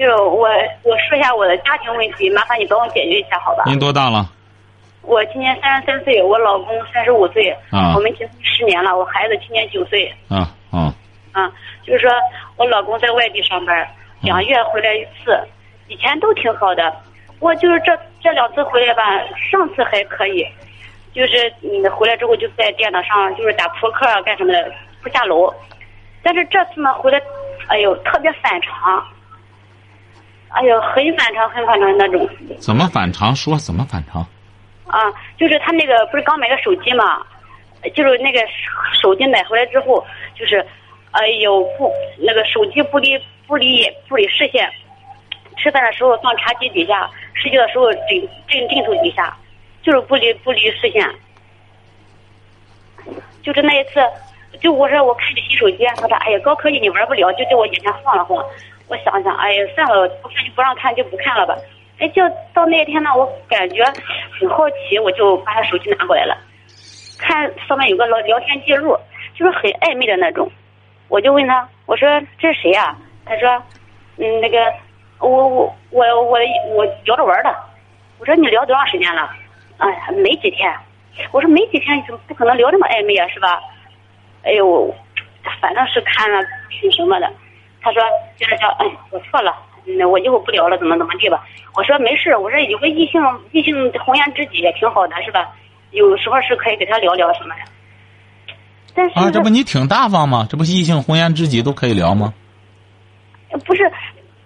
就是我，我说一下我的家庭问题，麻烦你帮我解决一下，好吧？您多大了？我今年三十三岁，我老公三十五岁。啊。我们结婚十年了，我孩子今年九岁。啊啊。啊，就是说我老公在外地上班，两月回来一次，以前都挺好的。我就是这这两次回来吧，上次还可以，就是嗯回来之后就在电脑上就是打扑克啊干什么的，不下楼。但是这次呢回来，哎呦特别反常，哎呦很反常很反常那种。怎么反常？说怎么反常？啊，就是他那个不是刚买个手机嘛，就是那个手机买回来之后就是。哎呦不，那个手机不离不离不离视线，吃饭的时候放茶几底下，睡觉的时候枕枕枕头底下，就是不离不离视线。就是那一次，就我说我看着新手机，他说哎呀高科技你玩不了，就在我眼前晃了晃。我想想，哎呀算了，不看就不让看就不看了吧。哎，就到那天呢，我感觉很好奇，我就把他手机拿过来了，看上面有个聊聊天记录，就是很暧昧的那种。我就问他，我说这是谁呀？他说，嗯，那个，我我我我我聊着玩的。我说你聊多长时间了？哎呀，没几天。我说没几天，怎么不可能聊这么暧昧啊？是吧？哎呦，反正是看了挺什么的。他说接着叫，哎，我错了，那我以后不聊了，怎么怎么地吧？我说没事，我说有个异性异性红颜知己也挺好的，是吧？有时候是可以给他聊聊什么的。啊，这不你挺大方吗？这不异性红颜知己都可以聊吗？不是，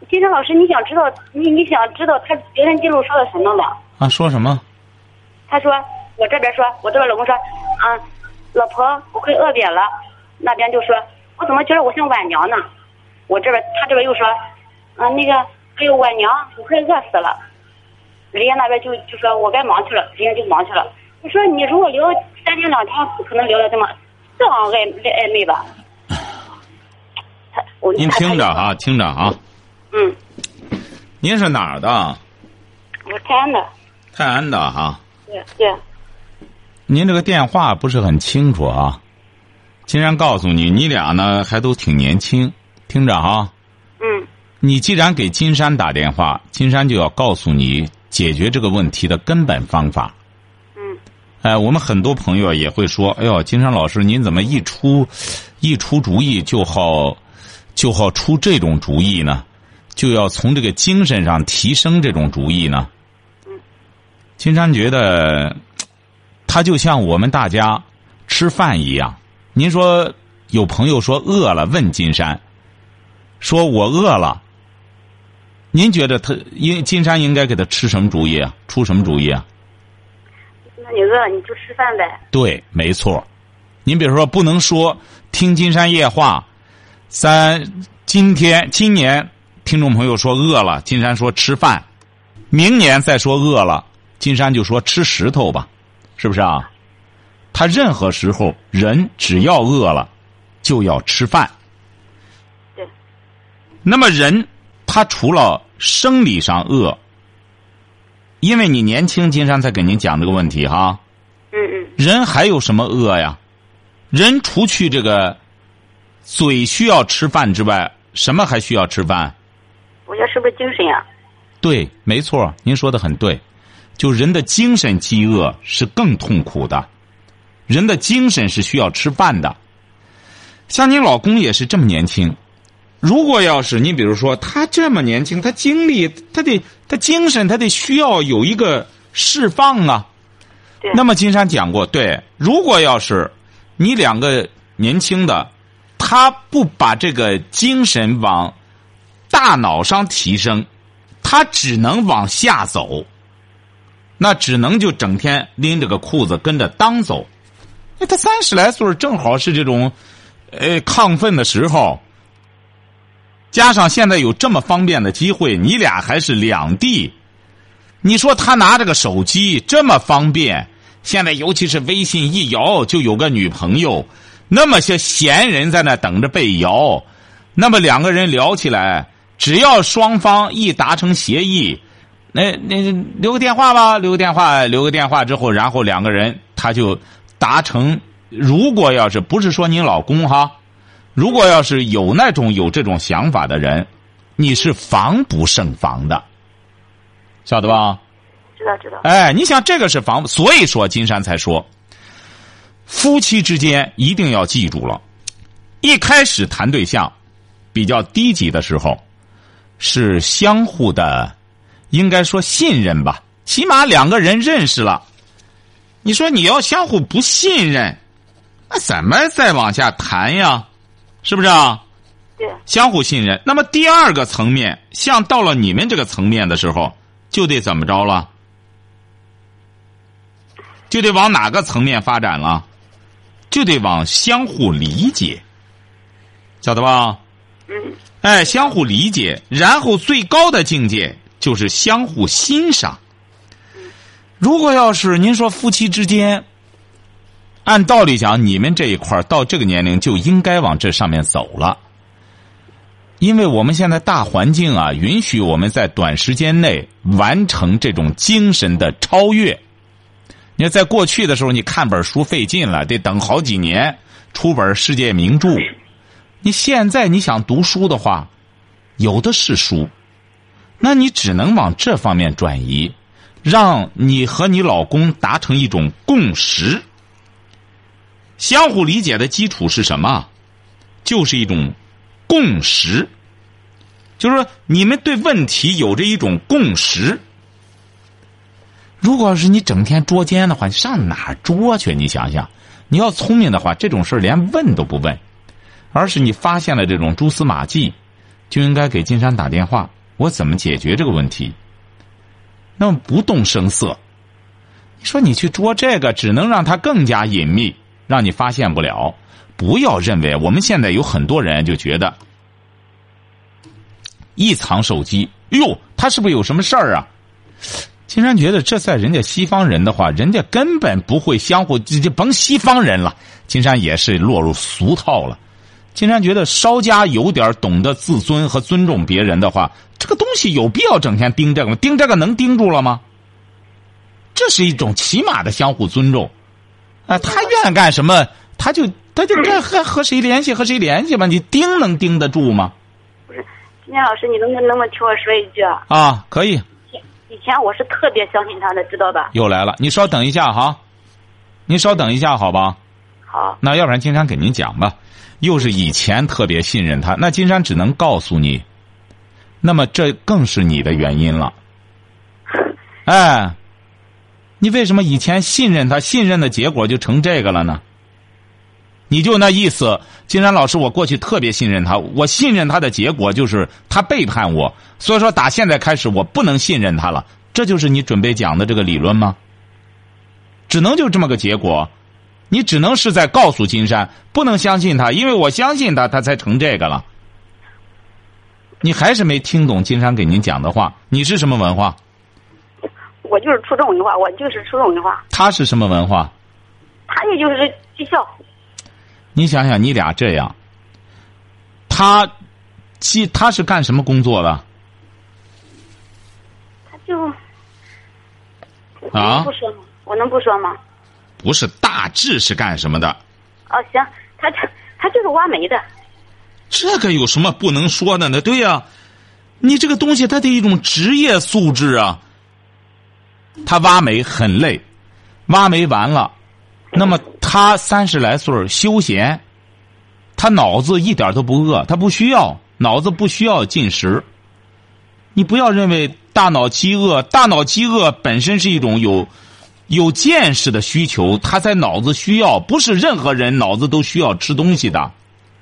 金山老师，你想知道你你想知道他聊天记录说的什么吗？啊，说什么？他说我这边说，我这边老公说，啊，老婆我快饿扁了，那边就说，我怎么觉得我像晚娘呢？我这边他这边又说，啊那个哎呦我娘我快饿死了，人家那边就就说我该忙去了，人家就忙去了。我说你如果聊三天两天，不可能聊的这么。这样暧暧昧吧，您听着啊，听着啊。嗯。您是哪儿的？我泰安的。泰安的哈。对对。您这个电话不是很清楚啊。竟然告诉你，你俩呢还都挺年轻，听着啊。嗯。你既然给金山打电话，金山就要告诉你解决这个问题的根本方法。嗯哎，我们很多朋友也会说：“哎呦，金山老师，您怎么一出一出主意就好就好出这种主意呢？就要从这个精神上提升这种主意呢？”嗯金山觉得，他就像我们大家吃饭一样。您说有朋友说饿了，问金山，说我饿了。您觉得他应金山应该给他吃什么主意啊？出什么主意啊？那你饿你就吃饭呗。对，没错。您比如说，不能说听金山夜话，三今天今年听众朋友说饿了，金山说吃饭，明年再说饿了，金山就说吃石头吧，是不是啊？他任何时候人只要饿了，就要吃饭。对。那么人他除了生理上饿。因为你年轻，金山才给您讲这个问题哈。嗯嗯。人还有什么饿呀？人除去这个嘴需要吃饭之外，什么还需要吃饭？我觉得是不是精神啊？对，没错，您说的很对。就人的精神饥饿是更痛苦的，人的精神是需要吃饭的。像你老公也是这么年轻。如果要是你，比如说他这么年轻，他精力，他得他精神，他得需要有一个释放啊。那么金山讲过，对，如果要是你两个年轻的，他不把这个精神往大脑上提升，他只能往下走，那只能就整天拎着个裤子跟着当走。那他三十来岁正好是这种呃亢奋的时候。加上现在有这么方便的机会，你俩还是两地。你说他拿着个手机这么方便，现在尤其是微信一摇就有个女朋友，那么些闲人在那等着被摇，那么两个人聊起来，只要双方一达成协议，那那留个电话吧，留个电话，留个电话之后，然后两个人他就达成。如果要是不是说您老公哈，如果要是有那种有这种想法的人，你是防不胜防的。晓得吧？知道知道。哎，你想这个是防，所以说金山才说，夫妻之间一定要记住了，一开始谈对象比较低级的时候，是相互的，应该说信任吧，起码两个人认识了。你说你要相互不信任，那怎么再往下谈呀？是不是啊？对。相互信任。那么第二个层面，像到了你们这个层面的时候。就得怎么着了？就得往哪个层面发展了？就得往相互理解，晓得吧？嗯。哎，相互理解，然后最高的境界就是相互欣赏。如果要是您说夫妻之间，按道理讲，你们这一块到这个年龄就应该往这上面走了。因为我们现在大环境啊，允许我们在短时间内完成这种精神的超越。你看，在过去的时候，你看本书费劲了，得等好几年出本世界名著。你现在你想读书的话，有的是书，那你只能往这方面转移，让你和你老公达成一种共识。相互理解的基础是什么？就是一种。共识，就是说你们对问题有着一种共识。如果是你整天捉奸的话，你上哪儿捉去？你想想，你要聪明的话，这种事连问都不问，而是你发现了这种蛛丝马迹，就应该给金山打电话，我怎么解决这个问题？那么不动声色，你说你去捉这个，只能让他更加隐秘，让你发现不了。不要认为我们现在有很多人就觉得一藏手机，哟，他是不是有什么事儿啊？金山觉得这在人家西方人的话，人家根本不会相互，就甭西方人了。金山也是落入俗套了。金山觉得稍加有点懂得自尊和尊重别人的话，这个东西有必要整天盯这个吗？盯这个能盯住了吗？这是一种起码的相互尊重。啊，他愿干什么，他就。他就该和和谁联系和谁联系吧，你盯能盯得住吗？不是，金老师，你能不能能不能听我说一句啊？啊，可以。以前我是特别相信他的，知道吧？又来了，你稍等一下哈，您稍等一下好吧？好。那要不然金山给您讲吧，又是以前特别信任他，那金山只能告诉你，那么这更是你的原因了。哎，你为什么以前信任他，信任的结果就成这个了呢？你就那意思，金山老师，我过去特别信任他，我信任他的结果就是他背叛我，所以说打现在开始我不能信任他了，这就是你准备讲的这个理论吗？只能就这么个结果，你只能是在告诉金山不能相信他，因为我相信他，他才成这个了。你还是没听懂金山给您讲的话，你是什么文化？我就是初中文化，我就是初中文化。他是什么文化？他也就是技校。你想想，你俩这样，他，其他是干什么工作的？他就啊，不说吗？我能不说吗？不是，大致是干什么的？哦，行，他他他就是挖煤的。这个有什么不能说的呢？对呀，你这个东西，它的一种职业素质啊。他挖煤很累，挖煤完了。那么他三十来岁休闲，他脑子一点都不饿，他不需要脑子不需要进食。你不要认为大脑饥饿，大脑饥饿本身是一种有有见识的需求，他在脑子需要，不是任何人脑子都需要吃东西的。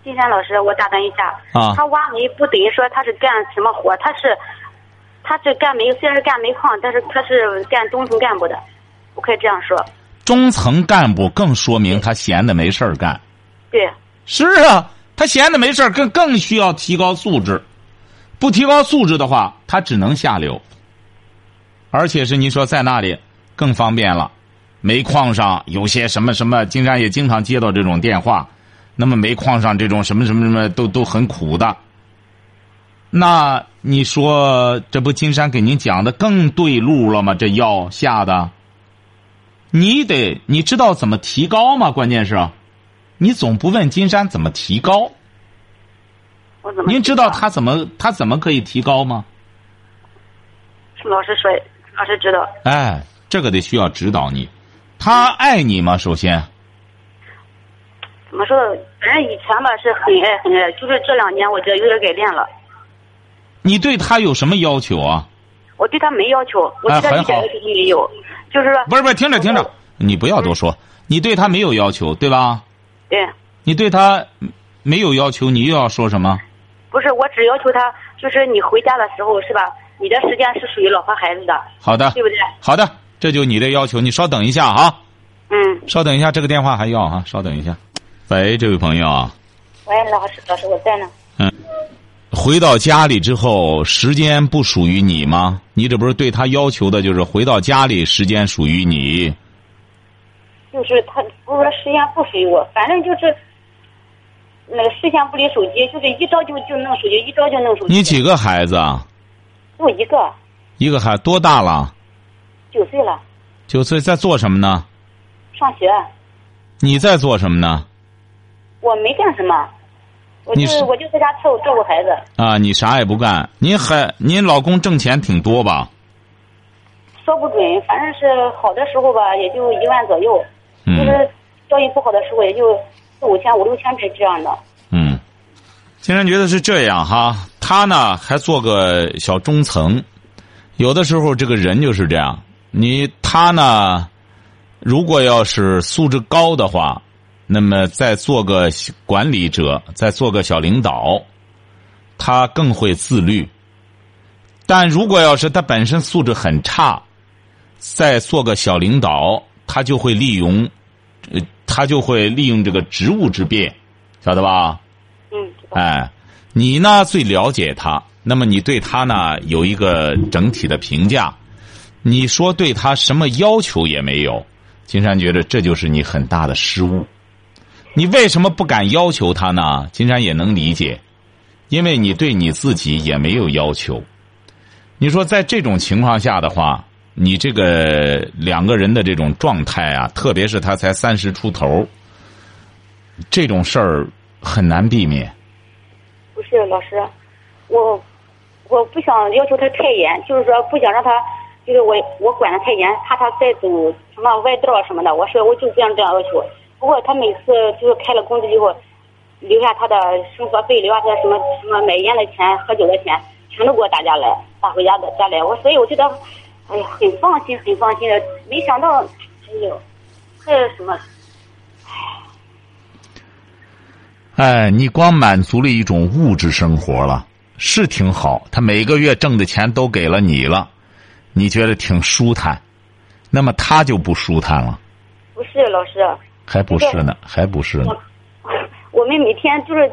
金山老师，我打断一下啊，他挖煤不等于说他是干什么活，他是他是干煤，虽然是干煤矿，但是他是干中层干部的，我可以这样说。中层干部更说明他闲的没事儿干，对，是啊，他闲的没事儿，更更需要提高素质。不提高素质的话，他只能下流。而且是你说在那里更方便了，煤矿上有些什么什么，金山也经常接到这种电话。那么煤矿上这种什么什么什么都都很苦的。那你说这不金山给您讲的更对路了吗？这药下的，你得你知道怎么提高吗？关键是，你总不问金山怎么提高。我怎么？您知道他怎么他怎么可以提高吗？老师说，老师知道。哎，这个得需要指导你。他爱你吗？首先。怎么说？反正以前吧是很爱很爱，就是这两年我觉得有点改变了。你对他有什么要求啊？我对他没要求，我对他一点要求都没有，就是说。不是不是，听着听着，你不要多说。你对他没有要求，对吧？对。你对他没有要求，你又要说什么？不是，我只要求他，就是你回家的时候是吧？你的时间是属于老婆孩子的。好的。对不对？好的，这就你的要求。你稍等一下啊。嗯。稍等一下，这个电话还要啊，稍等一下。喂，这位朋友。喂，老师，老师，我在呢。嗯，回到家里之后，时间不属于你吗？你这不是对他要求的，就是回到家里时间属于你。就是他不是说时间不属于我，反正就是那个视线不离手机，就是一招就就弄手机，一招就弄手机。你几个孩子啊？就一个。一个孩多大了？九岁了。九岁在做什么呢？上学。你在做什么呢？我没干什么，我就我就在家照照顾孩子。啊，你啥也不干，您还您老公挣钱挺多吧？说不准，反正是好的时候吧，也就一万左右；就是交易不好的时候，也就四五千、五六千这这样的。嗯，竟然觉得是这样哈，他呢还做个小中层，有的时候这个人就是这样。你他呢，如果要是素质高的话。那么，再做个管理者，再做个小领导，他更会自律。但如果要是他本身素质很差，再做个小领导，他就会利用，呃，他就会利用这个职务之便，晓得吧？嗯。哎，你呢最了解他，那么你对他呢有一个整体的评价，你说对他什么要求也没有，金山觉得这就是你很大的失误。你为什么不敢要求他呢？金山也能理解，因为你对你自己也没有要求。你说在这种情况下的话，你这个两个人的这种状态啊，特别是他才三十出头，这种事儿很难避免。不是老师，我我不想要求他太严，就是说不想让他，就是我我管的太严，怕他再走什么歪道什么的。我说我就不想这样要求。不过他每次就是开了工资以后，留下他的生活费，留下他的什么什么买烟的钱、喝酒的钱，全都给我打家来，打回家的家来。我所以我觉得，哎呀，很放心，很放心的。没想到，哎呦，还有什么？哎，你光满足了一种物质生活了，是挺好。他每个月挣的钱都给了你了，你觉得挺舒坦，那么他就不舒坦了。不是老师。还不是呢，还不是呢。我们每天就是，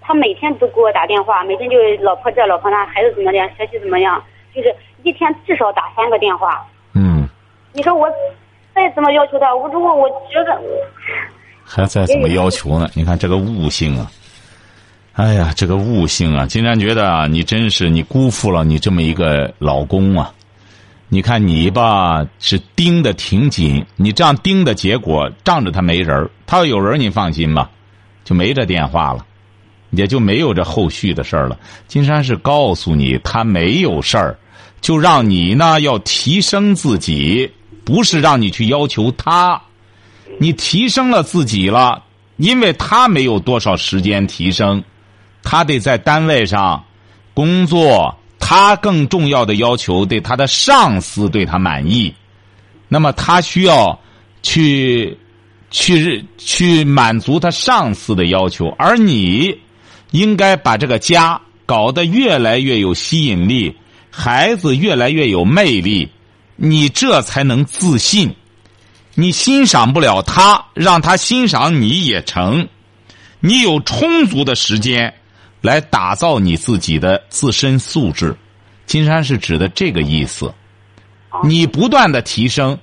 他每天都给我打电话，每天就老婆这老婆那，孩子怎么样，学习怎么样，就是一天至少打三个电话。嗯。你说我再怎么要求他，我如果我觉得。还再怎么要求呢？你看这个悟性啊！哎呀，这个悟性啊！竟然觉得啊，你真是你辜负了你这么一个老公啊！你看你吧，是盯的挺紧。你这样盯的结果，仗着他没人他要有人你放心吧，就没这电话了，也就没有这后续的事儿了。金山是告诉你，他没有事儿，就让你呢要提升自己，不是让你去要求他。你提升了自己了，因为他没有多少时间提升，他得在单位上工作。他更重要的要求，对他的上司对他满意，那么他需要去去去满足他上司的要求，而你应该把这个家搞得越来越有吸引力，孩子越来越有魅力，你这才能自信。你欣赏不了他，让他欣赏你也成。你有充足的时间来打造你自己的自身素质。金山是指的这个意思。你不断的提升，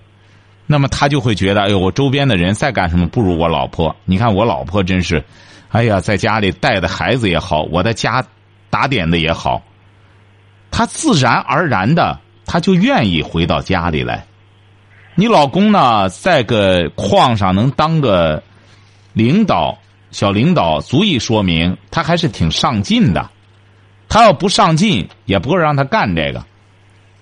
那么他就会觉得，哎呦，我周边的人再干什么不如我老婆。你看我老婆真是，哎呀，在家里带的孩子也好，我的家打点的也好，他自然而然的他就愿意回到家里来。你老公呢，在个矿上能当个领导、小领导，足以说明他还是挺上进的。他要不上进，也不会让他干这个。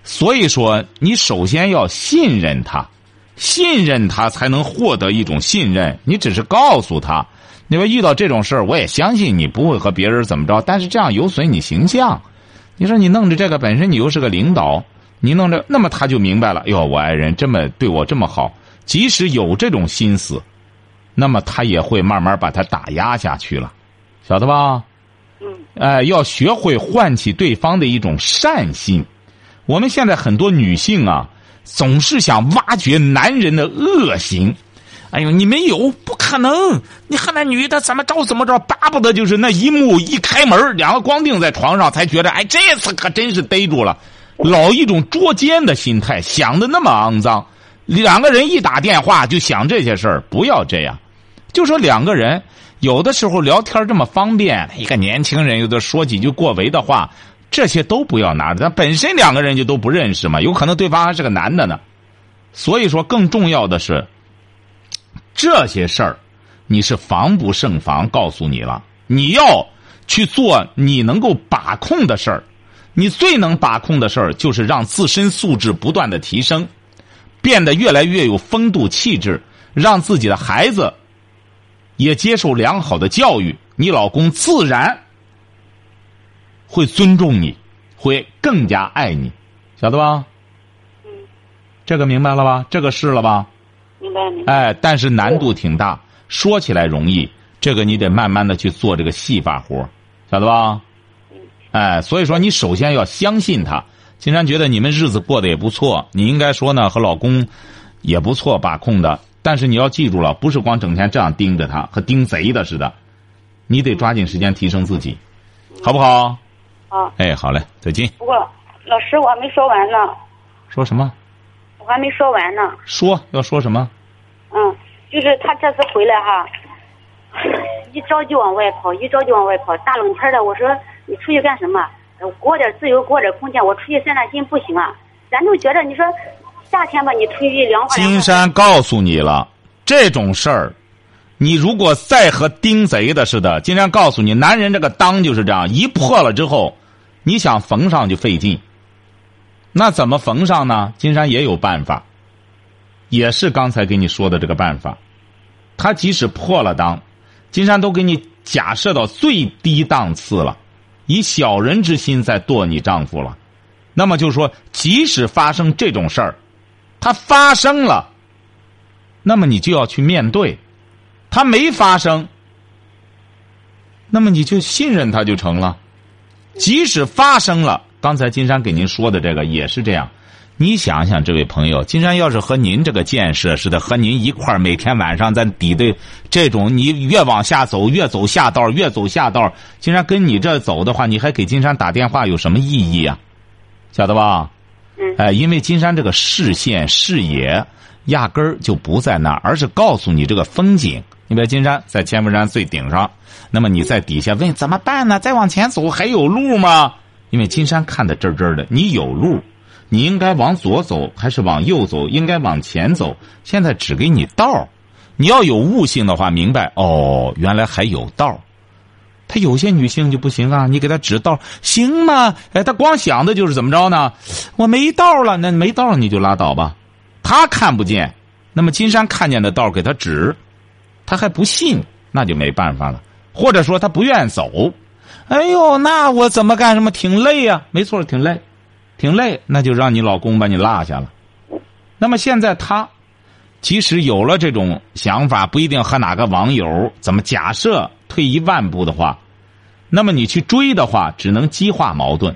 所以说，你首先要信任他，信任他才能获得一种信任。你只是告诉他，你说遇到这种事儿，我也相信你不会和别人怎么着，但是这样有损你形象。你说你弄着这个，本身你又是个领导，你弄着，那么他就明白了。哟，我爱人这么对我这么好，即使有这种心思，那么他也会慢慢把他打压下去了，晓得吧？哎，要学会唤起对方的一种善心。我们现在很多女性啊，总是想挖掘男人的恶行。哎呦，你没有，不可能！你和那女的怎么着怎么着，巴不得就是那一幕一开门，两个光腚在床上，才觉得哎，这次可真是逮住了。老一种捉奸的心态，想的那么肮脏。两个人一打电话就想这些事儿，不要这样。就说两个人有的时候聊天这么方便，一个年轻人有的说几句过为的话。这些都不要拿着，他本身两个人就都不认识嘛，有可能对方还是个男的呢。所以说，更重要的是这些事儿，你是防不胜防。告诉你了，你要去做你能够把控的事儿。你最能把控的事儿，就是让自身素质不断的提升，变得越来越有风度气质，让自己的孩子也接受良好的教育，你老公自然。会尊重你，会更加爱你，晓得吧？嗯，这个明白了吧？这个是了吧？明白明白。哎，但是难度挺大，说起来容易，这个你得慢慢的去做这个细法活，晓得吧？嗯。哎，所以说你首先要相信他。金山觉得你们日子过得也不错，你应该说呢和老公也不错把控的，但是你要记住了，不是光整天这样盯着他，和盯贼的似的，你得抓紧时间提升自己，好不好？啊，哎，好嘞，再见。不过，老师，我还没说完呢。说什么？我还没说完呢。说要说什么？嗯，就是他这次回来哈，一着急往外跑，一着急往外跑。大冷天的，我说你出去干什么？给我点自由，给我点空间，我出去散散心不行啊？咱就觉得你说夏天吧，你出去凉快。金山告诉你了，这种事儿。你如果再和盯贼的似的，金山告诉你，男人这个裆就是这样，一破了之后，你想缝上就费劲。那怎么缝上呢？金山也有办法，也是刚才给你说的这个办法。他即使破了裆，金山都给你假设到最低档次了，以小人之心在剁你丈夫了。那么就说，即使发生这种事儿，它发生了，那么你就要去面对。他没发生，那么你就信任他就成了。即使发生了，刚才金山给您说的这个也是这样。你想想，这位朋友，金山要是和您这个建设似的，和您一块儿每天晚上在抵对这种，你越往下走，越走下道，越走下道，金山跟你这走的话，你还给金山打电话有什么意义啊？晓得吧？嗯。哎，因为金山这个视线视野压根儿就不在那儿，而是告诉你这个风景。你比如金山在千佛山最顶上，那么你在底下问怎么办呢？再往前走还有路吗？因为金山看的真真的，你有路，你应该往左走还是往右走？应该往前走。现在只给你道你要有悟性的话，明白哦，原来还有道他有些女性就不行啊，你给她指道行吗？哎，她光想的就是怎么着呢？我没道了，那没道你就拉倒吧。他看不见，那么金山看见的道给他指。他还不信，那就没办法了。或者说他不愿走，哎呦，那我怎么干什么？挺累呀，没错，挺累，挺累。那就让你老公把你落下了。那么现在他，即使有了这种想法，不一定和哪个网友怎么假设。退一万步的话，那么你去追的话，只能激化矛盾。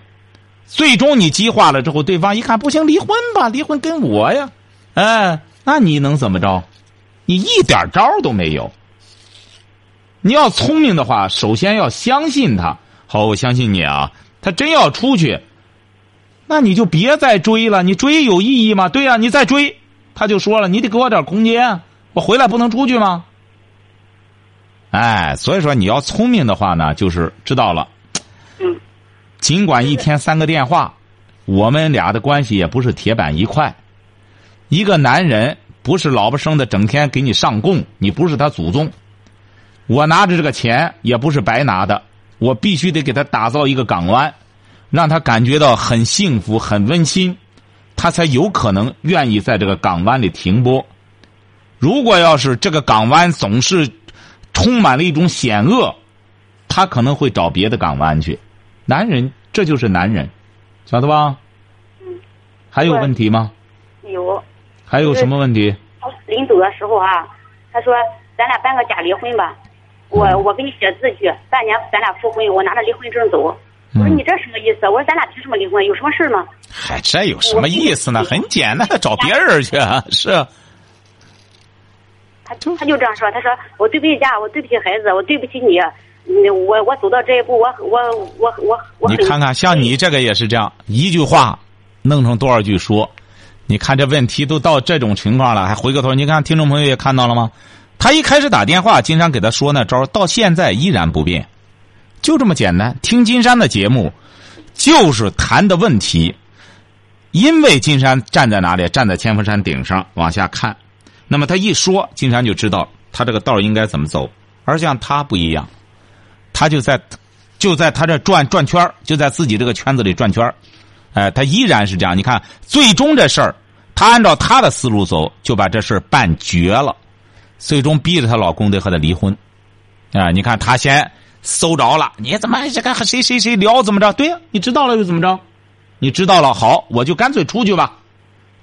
最终你激化了之后，对方一看不行，离婚吧，离婚跟我呀，哎，那你能怎么着？你一点招都没有。你要聪明的话，首先要相信他。好，我相信你啊。他真要出去，那你就别再追了。你追有意义吗？对呀、你再追，他就说了，你得给我点空间，我回来不能出去吗？哎，所以说你要聪明的话呢，就是知道了。嗯尽管一天三个电话，我们俩的关系也不是铁板一块。一个男人不是老婆生的，整天给你上供，你不是他祖宗。我拿着这个钱也不是白拿的，我必须得给他打造一个港湾，让他感觉到很幸福、很温馨，他才有可能愿意在这个港湾里停泊。如果要是这个港湾总是充满了一种险恶，他可能会找别的港湾去。男人，这就是男人，晓得吧？嗯，还有问题吗？有。还有什么问题？临走的时候啊，他说咱俩办个假离婚吧，我嗯我给你写字据，半年咱俩复婚，我拿着离婚证走。我说嗯你这什么意思？我说咱俩凭什么离婚？有什么事吗？嗨，这有什么意思呢？很简单，找别人去啊！是啊，他他就这样说，他说我对不起家，我对不起孩子，我对不起你，嗯我我走到这一步，我我我我我你看看，像你这个也是这样，一句话弄成多少句说。你看这问题都到这种情况了，还回过头，你看听众朋友也看到了吗？他一开始打电话，金山给他说那招，到现在依然不变，就这么简单。听金山的节目，就是谈的问题。因为金山站在哪里？站在千佛山顶上往下看，那么他一说，金山就知道他这个道应该怎么走。而像他不一样，他就在就在他这转转圈就在自己这个圈子里转圈儿哎，他依然是这样。你看，最终这事儿，他按照他的思路走，就把这事儿办绝了，最终逼着她老公得和她离婚。啊，你看他先搜着了，你怎么这个和谁谁谁聊怎么着？对呀、你知道了又怎么着？你知道了，好，我就干脆出去吧，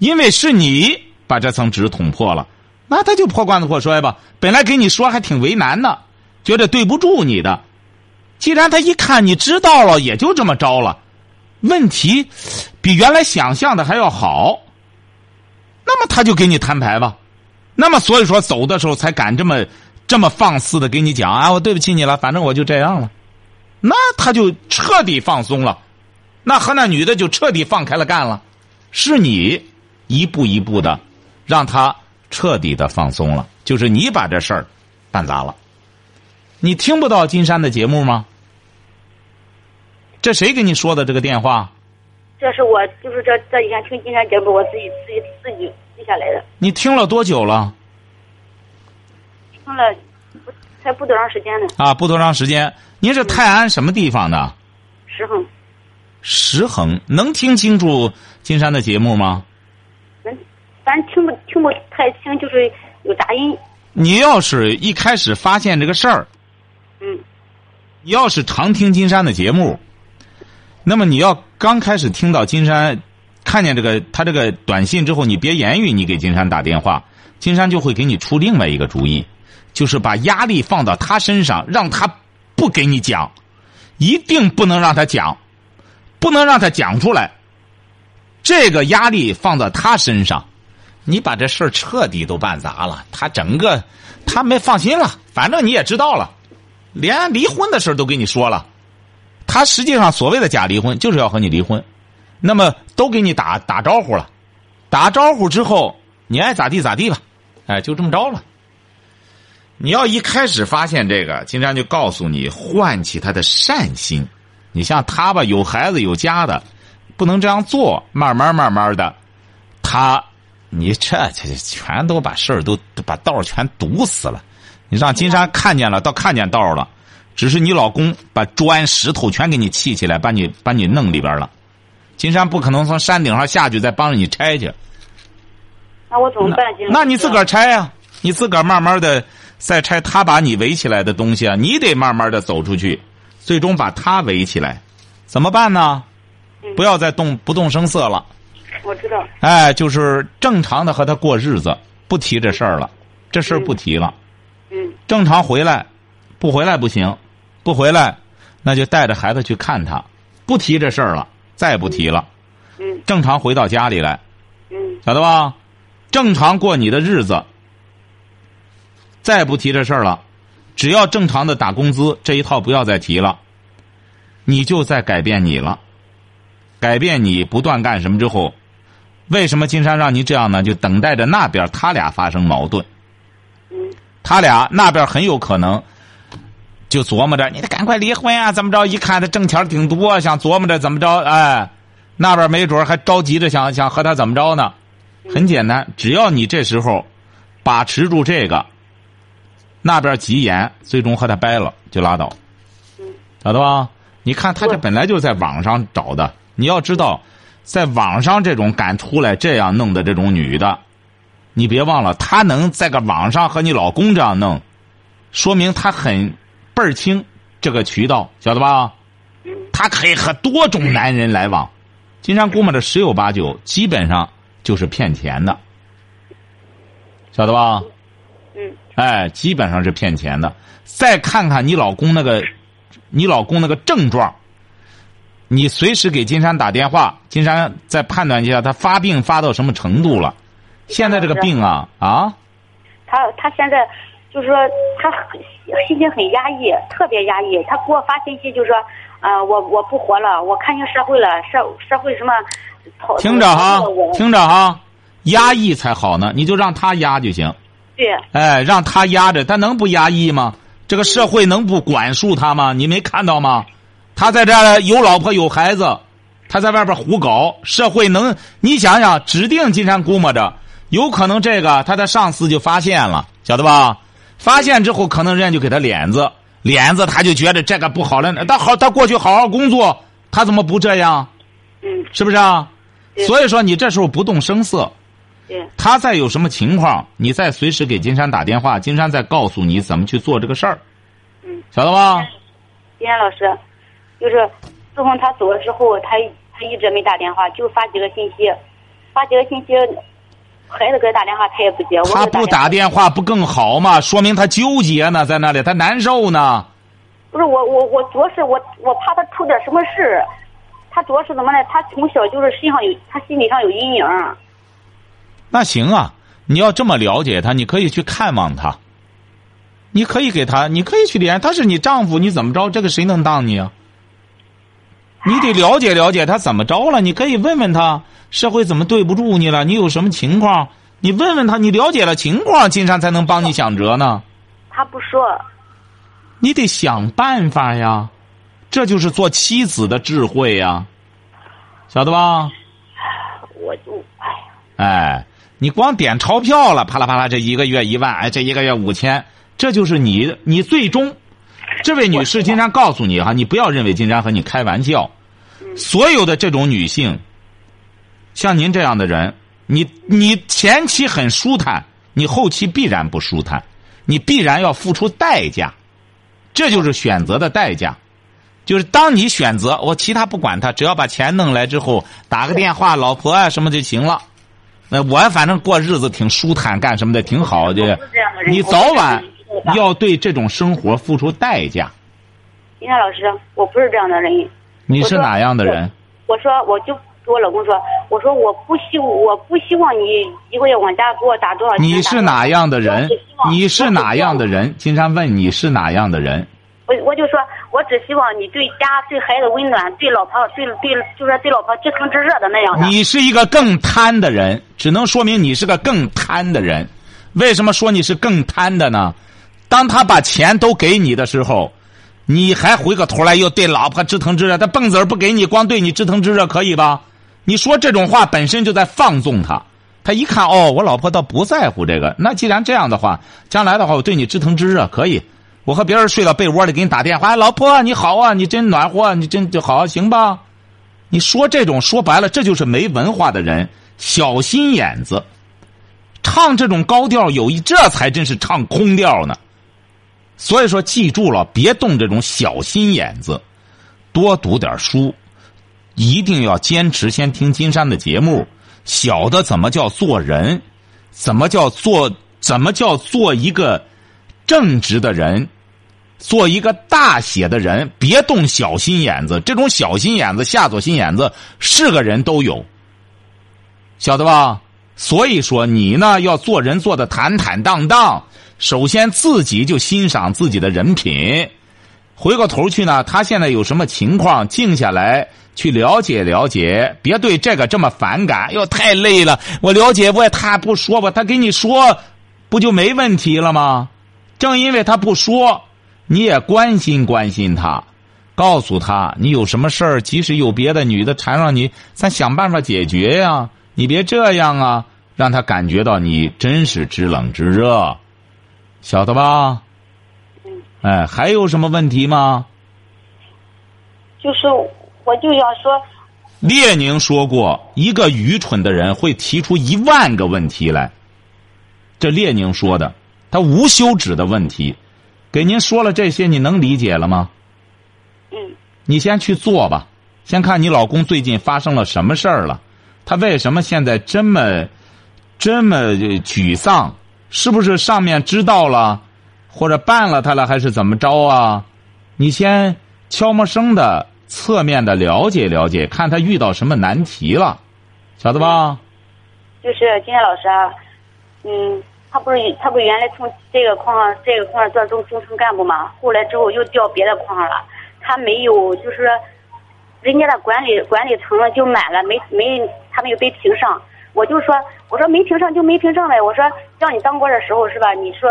因为是你把这层纸捅破了，那他就破罐子破摔吧。本来给你说还挺为难的，觉得对不住你的，既然他一看你知道了，也就这么着了。问题比原来想象的还要好，那么他就给你摊牌吧。那么所以说走的时候才敢这么这么放肆的跟你讲啊，我对不起你了，反正我就这样了。那他就彻底放松了，那和那女的就彻底放开了干了。是你一步一步的让他彻底的放松了，就是你把这事儿办砸了。你听不到金山的节目吗？这谁给你说的这个电话？这是我就是这这几天听金山节目，我自己自己自己记下来的，你听了多久了？听了才不多长时间呢，啊，不多长时间。您是泰安什么地方的？石恒，石恒，能听清楚金山的节目吗？咱听不听不太清，就是有杂音，你要是一开始发现这个事儿，嗯你要是常听金山的节目，那么你要刚开始听到金山，看见这个他这个短信之后，你别言语，你给金山打电话，金山就会给你出另外一个主意，就是把压力放到他身上，让他不给你讲，一定不能让他讲，不能让他讲出来。这个压力放到他身上，你把这事儿彻底都办砸了，他整个他没放心了，反正你也知道了。连离婚的事都跟你说了，他实际上所谓的假离婚就是要和你离婚，那么都给你打打招呼了，打招呼之后你爱咋地咋地吧，哎，就这么着了。你要一开始发现这个，金山就告诉你，唤起他的善心。你像他吧，有孩子有家的，不能这样做。慢慢慢慢的，他，你这这全都把事儿都都把道儿全堵死了。你让金山看见了，倒看见道了，只是你老公把砖石头全给你砌起来，把你把你弄里边了。金山不可能从山顶上下去再帮着你拆去，那我怎么办？金那你自个儿拆呀、你自个儿慢慢的再拆他把你围起来的东西啊，你得慢慢的走出去，最终把他围起来，怎么办呢？嗯不要再动不动声色了，我知道，哎，就是正常的和他过日子，不提这事儿了，这事儿不提了。嗯正常回来，不回来不行，不回来，那就带着孩子去看他，不提这事儿了，再不提了，嗯正常回到家里来，嗯晓得吧？正常过你的日子，再不提这事儿了，只要正常的打工资，这一套不要再提了。你就在改变你了。改变你不断干什么之后，为什么金山让你这样呢？就等待着那边他俩发生矛盾。他俩那边很有可能就琢磨着，你得赶快离婚啊，怎么着？一看他挣钱挺多，想琢磨着怎么着？哎，那边没准还着急着想想和他怎么着呢？很简单，只要你这时候把持住这个，那边急眼，最终和他掰了就拉倒，晓得吧？你看他这本来就在网上找的，你要知道，在网上这种敢出来这样弄的这种女的，你别忘了，她能在个网上和你老公这样弄，说明她很倍儿清这个渠道，晓得吧？她可以和多种男人来往，金山估摸着十有八九，基本上就是骗钱的，晓得吧？嗯哎，基本上是骗钱的。再看看你老公那个，你老公那个症状，你随时给金山打电话，金山再判断一下他发病发到什么程度了。现在这个病啊啊，他他现在就是说他很心情很压抑，特别压抑。他给我发信息就说，呃，我我不活了，我看清社会了，社社会什么，听着哈，听着哈，压抑才好呢，你就让他压就行。对，哎，让他压着，他能不压抑吗？这个社会能不管束他吗？你没看到吗？他在这儿有老婆有孩子，他在外边胡搞，社会能？你想想，指定金山估摸着，有可能这个他的上司就发现了，晓得吧？发现之后，可能人家就给他脸子，脸子他就觉得这个不好了。他好，他过去好好工作，他怎么不这样？嗯，是不是啊？所以说，你这时候不动声色，对，他再有什么情况，你再随时给金山打电话，金山再告诉你怎么去做这个事儿，嗯，晓得吧？金山老师，就是自从他走了之后，他他一直没打电话，就发几个信息，发几个信息，孩子给他打电话他也不接，他不打打电话不更好吗？说明他纠结呢，在那里，他难受呢。不是我我我主要是我我怕他出点什么事，他主要是怎么呢？他从小就是身上有他心理上有阴影。那行啊，你要这么了解他，你可以去看望他，你可以给他，你可以去联，他是你丈夫，你怎么着？这个谁能当你啊？你得了解了解他怎么着了，你可以问问他，社会怎么对不住你了？你有什么情况？你问问他，你了解了情况，金山才能帮你想辙呢。他不说，你得想办法呀，这就是做妻子的智慧呀，晓得吧？我就哎呀，哎，你光点钞票了，啪啦啪啦，这一个月一万，哎，这一个月五千，这就是你，你最终，这位女士，金山告诉你哈，你不要认为金山和你开玩笑，所有的这种女性，像您这样的人，你你前期很舒坦，你后期必然不舒坦，你必然要付出代价，这就是选择的代价。就是当你选择我其他不管他，只要把钱弄来之后，打个电话，老婆啊什么就行了。那我反正过日子挺舒坦，干什么的挺好的你早晚要对这种生活付出代价。金山老师，我不是这样的人。你是哪样的人？我说，我就跟我老公说，我说我不希我不希望你一个月往家给我打多少钱。你是哪样的人你是哪样的人？金山问你是哪样的人？我我就说，我只希望你对家、对孩子温暖，对老婆、对对，就说对老婆知疼知热的那样的。你是一个更贪的人，只能说明你是个更贪的人。为什么说你是更贪的呢？当他把钱都给你的时候，你还回过头来又对老婆知疼知热，他蹦子儿不给你，光对你知疼知热，可以吧？你说这种话本身就在放纵他。他一看哦，我老婆倒不在乎这个，那既然这样的话，将来的话我对你知疼知热，可以。我和别人睡到被窝里给你打电话，哎老婆你好啊，你真暖和，你真就好，行吧？你说这种说白了，这就是没文化的人，小心眼子。唱这种高调有一，这才真是唱空调呢。所以说，记住了，别动这种小心眼子，多读点书，一定要坚持先听金山的节目，晓得怎么叫做人，怎么叫做怎么叫做一个正直的人，做一个大写的人，别动小心眼子。这种小心眼子、下作心眼子，是个人都有，晓得吧？所以说，你呢要做人做的坦坦荡荡，首先自己就欣赏自己的人品，回过头去呢，他现在有什么情况，静下来去了解了解，别对这个这么反感。哟，太累了，我了解我他不说吧，他给你说，不就没问题了吗？正因为他不说，你也关心关心他，告诉他你有什么事儿，即使有别的女的缠上你，咱想办法解决呀。你别这样啊，让他感觉到你真是知冷知热，晓得吧？嗯，哎，还有什么问题吗？就是我就想说，列宁说过，一个愚蠢的人会提出一万个问题来。这列宁说的，他无休止的问题。给您说了这些，你能理解了吗？嗯你先去做吧，先看你老公最近发生了什么事儿了，他为什么现在这么这么呃沮丧？是不是上面知道了，或者办了他了，还是怎么着啊？你先悄没声的、侧面的了解了解，看他遇到什么难题了，晓得吧？就是金天老师啊，嗯，他不是他不是原来从这个矿上这个矿上做中中层干部嘛，后来之后又调别的矿上了，他没有就是，人家的管理管理层就满了，没没他没有被评上。我就说，我说没评上就没评上呗。我说让你当官的时候是吧？你说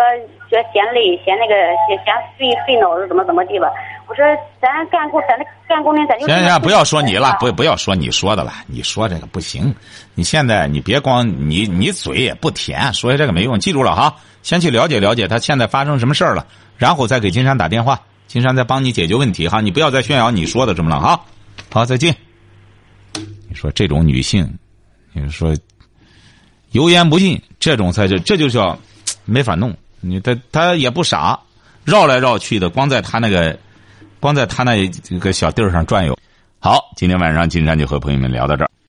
觉得嫌累，嫌那个嫌嫌费费脑子怎么怎么地吧？我说咱干工，咱这干工人咱就行行，不要说你了，不不不要说你说的了，你说这个不行。你现在你别光你你嘴也不甜，说这个没用。记住了哈，先去了解了解他现在发生什么事儿了，然后再给金山打电话，金山再帮你解决问题哈。你不要再炫耀你说的什么了哈。好，再见。你说这种女性，你说油盐不进，这种菜就这就叫没法弄。你他他也不傻，绕来绕去的，光在他那个光在他那一个小地儿上转悠。好，今天晚上金山就和朋友们聊到这儿。